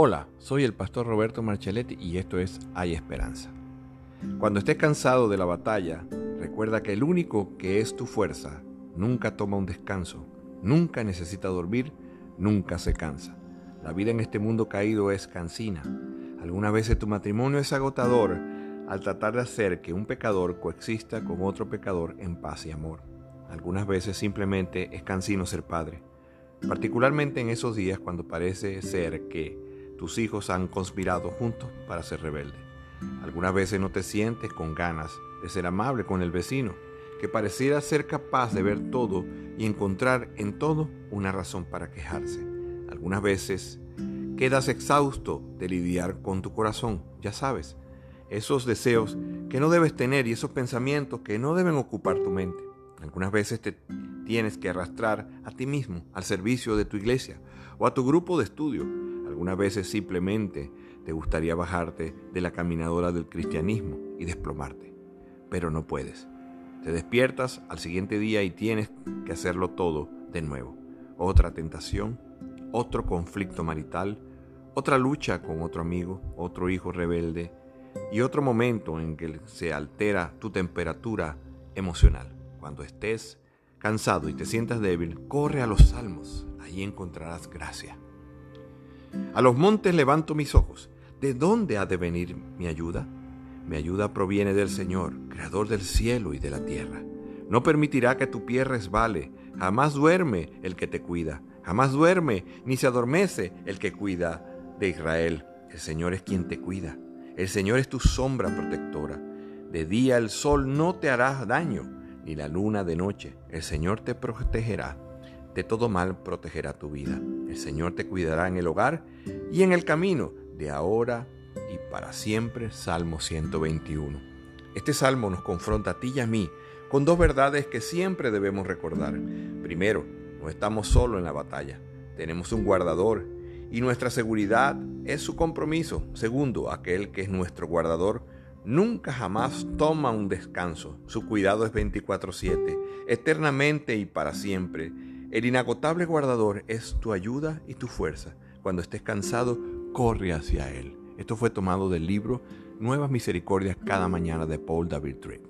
Hola, soy el pastor Roberto Marcelletti y esto es Hay Esperanza. Cuando estés cansado de la batalla, recuerda que el único que es tu fuerza nunca toma un descanso, nunca necesita dormir, nunca se cansa. La vida en este mundo caído es cansina. Algunas veces tu matrimonio es agotador al tratar de hacer que un pecador coexista con otro pecador en paz y amor. Algunas veces simplemente es cansino ser padre, particularmente en esos días cuando parece ser que tus hijos han conspirado juntos para ser rebelde. Algunas veces no te sientes con ganas de ser amable con el vecino, que pareciera ser capaz de ver todo y encontrar en todo una razón para quejarse. Algunas veces quedas exhausto de lidiar con tu corazón, ya sabes, esos deseos que no debes tener y esos pensamientos que no deben ocupar tu mente. Algunas veces te tienes que arrastrar a ti mismo al servicio de tu iglesia o a tu grupo de estudio algunas veces simplemente te gustaría bajarte de la caminadora del cristianismo y desplomarte, pero no puedes. Te despiertas al siguiente día y tienes que hacerlo todo de nuevo. Otra tentación, otro conflicto marital, otra lucha con otro amigo, otro hijo rebelde y otro momento en que se altera tu temperatura emocional. Cuando estés cansado y te sientas débil, corre a los salmos, ahí encontrarás gracia. A los montes levanto mis ojos. ¿De dónde ha de venir mi ayuda? Mi ayuda proviene del Señor, creador del cielo y de la tierra. No permitirá que tu pie resbale. Jamás duerme el que te cuida. Jamás duerme ni se adormece el que cuida de Israel. El Señor es quien te cuida. El Señor es tu sombra protectora. De día el sol no te hará daño, ni la luna de noche. El Señor te protegerá de todo mal protegerá tu vida. El Señor te cuidará en el hogar y en el camino, de ahora y para siempre. Salmo 121. Este salmo nos confronta a ti y a mí con dos verdades que siempre debemos recordar. Primero, no estamos solos en la batalla. Tenemos un guardador y nuestra seguridad es su compromiso. Segundo, aquel que es nuestro guardador nunca jamás toma un descanso. Su cuidado es 24/7, eternamente y para siempre. El inagotable guardador es tu ayuda y tu fuerza. Cuando estés cansado, corre hacia Él. Esto fue tomado del libro Nuevas Misericordias cada mañana de Paul David Tripp.